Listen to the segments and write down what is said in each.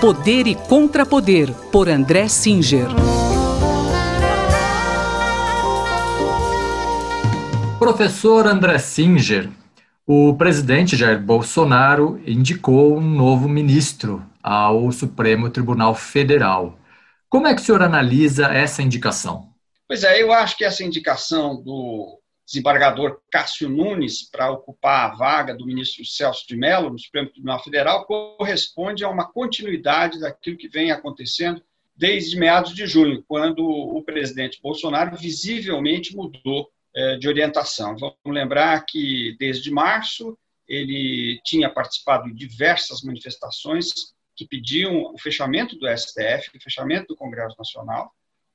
Poder e Contrapoder, por André Singer. Professor André Singer, o presidente Jair Bolsonaro indicou um novo ministro ao Supremo Tribunal Federal. Como é que o senhor analisa essa indicação? Pois é, eu acho que essa indicação do desembargador Cássio Nunes para ocupar a vaga do ministro Celso de Mello no Supremo Tribunal Federal corresponde a uma continuidade daquilo que vem acontecendo desde meados de junho, quando o presidente Bolsonaro visivelmente mudou é, de orientação. Vamos lembrar que desde março ele tinha participado de diversas manifestações que pediam o fechamento do STF, o fechamento do Congresso Nacional,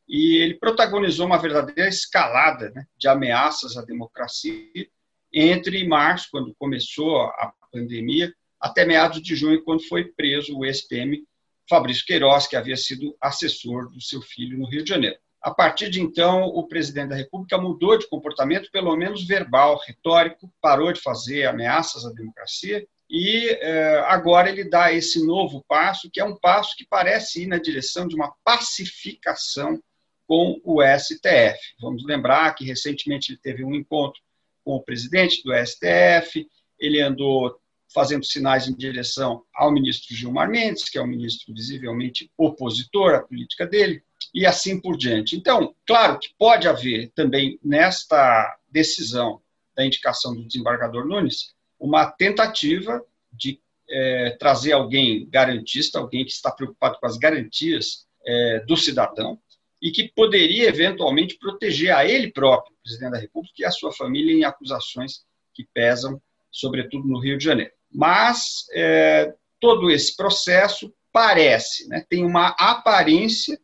e ele protagonizou uma verdadeira escalada né, de ameaças à democracia entre março, quando começou a pandemia, até meados de junho, quando foi preso o ex-PM Fabrício Queiroz, que havia sido assessor do seu filho no Rio de Janeiro. A partir de então, o presidente da República mudou de comportamento, pelo menos verbal, retórico, parou de fazer ameaças à democracia e eh, agora ele dá esse novo passo, que é um passo que parece ir na direção de uma pacificação com o STF. Vamos lembrar que recentemente ele teve um encontro com o presidente do STF, ele andou fazendo sinais em direção ao ministro Gilmar Mendes, que é um ministro visivelmente opositor à política dele, e assim por diante. Então, claro que pode haver também nesta decisão da indicação do desembargador Nunes uma tentativa de é, trazer alguém garantista, alguém que está preocupado com as garantias é, do cidadão, e que poderia eventualmente proteger a ele próprio, presidente da República, e a sua família em acusações que pesam, sobretudo no Rio de Janeiro. Mas é, todo esse processo parece, né, tem uma aparência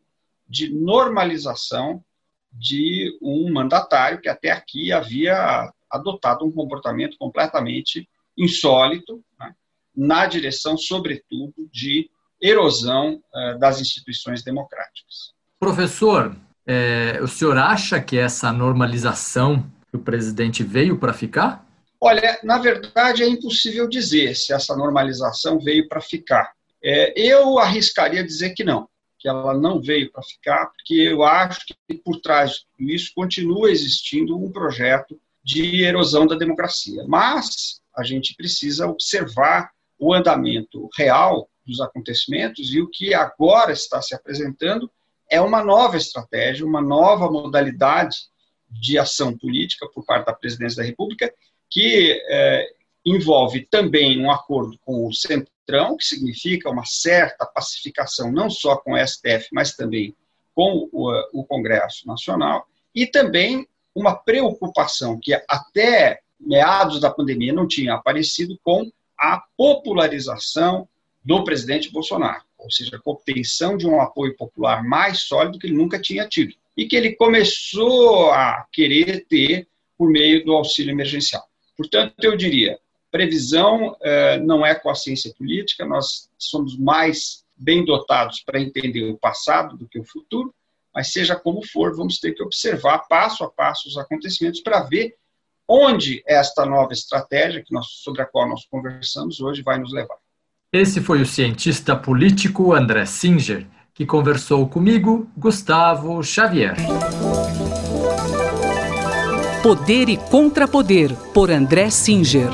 de normalização de um mandatário que até aqui havia adotado um comportamento completamente insólito, né, na direção, sobretudo, de erosão uh, das instituições democráticas. Professor, é, o senhor acha que essa normalização que o presidente veio para ficar? Olha, na verdade é impossível dizer se essa normalização veio para ficar. É, eu arriscaria dizer que não, que ela não veio para ficar, porque eu acho que por trás de tudo isso continua existindo um projeto de erosão da democracia. Mas a gente precisa observar o andamento real dos acontecimentos e o que agora está se apresentando é uma nova estratégia, uma nova modalidade de ação política por parte da presidência da República, que é, envolve também um acordo com o Centrão, que significa uma certa pacificação, não só com o STF, mas também com o, o Congresso Nacional, e também uma preocupação que até meados da pandemia não tinha aparecido com a popularização do presidente Bolsonaro ou seja, com obtenção de um apoio popular mais sólido que ele nunca tinha tido e que ele começou a querer ter por meio do auxílio emergencial. Portanto, eu diria, previsão eh, não é com a ciência política, nós somos mais bem dotados para entender o passado do que o futuro, mas seja como for, vamos ter que observar passo a passo os acontecimentos para ver onde esta nova estratégia que nós, sobre a qual nós conversamos hoje vai nos levar. Esse foi o cientista político André Singer, que conversou comigo, Gustavo Xavier. Poder e Contrapoder, por André Singer.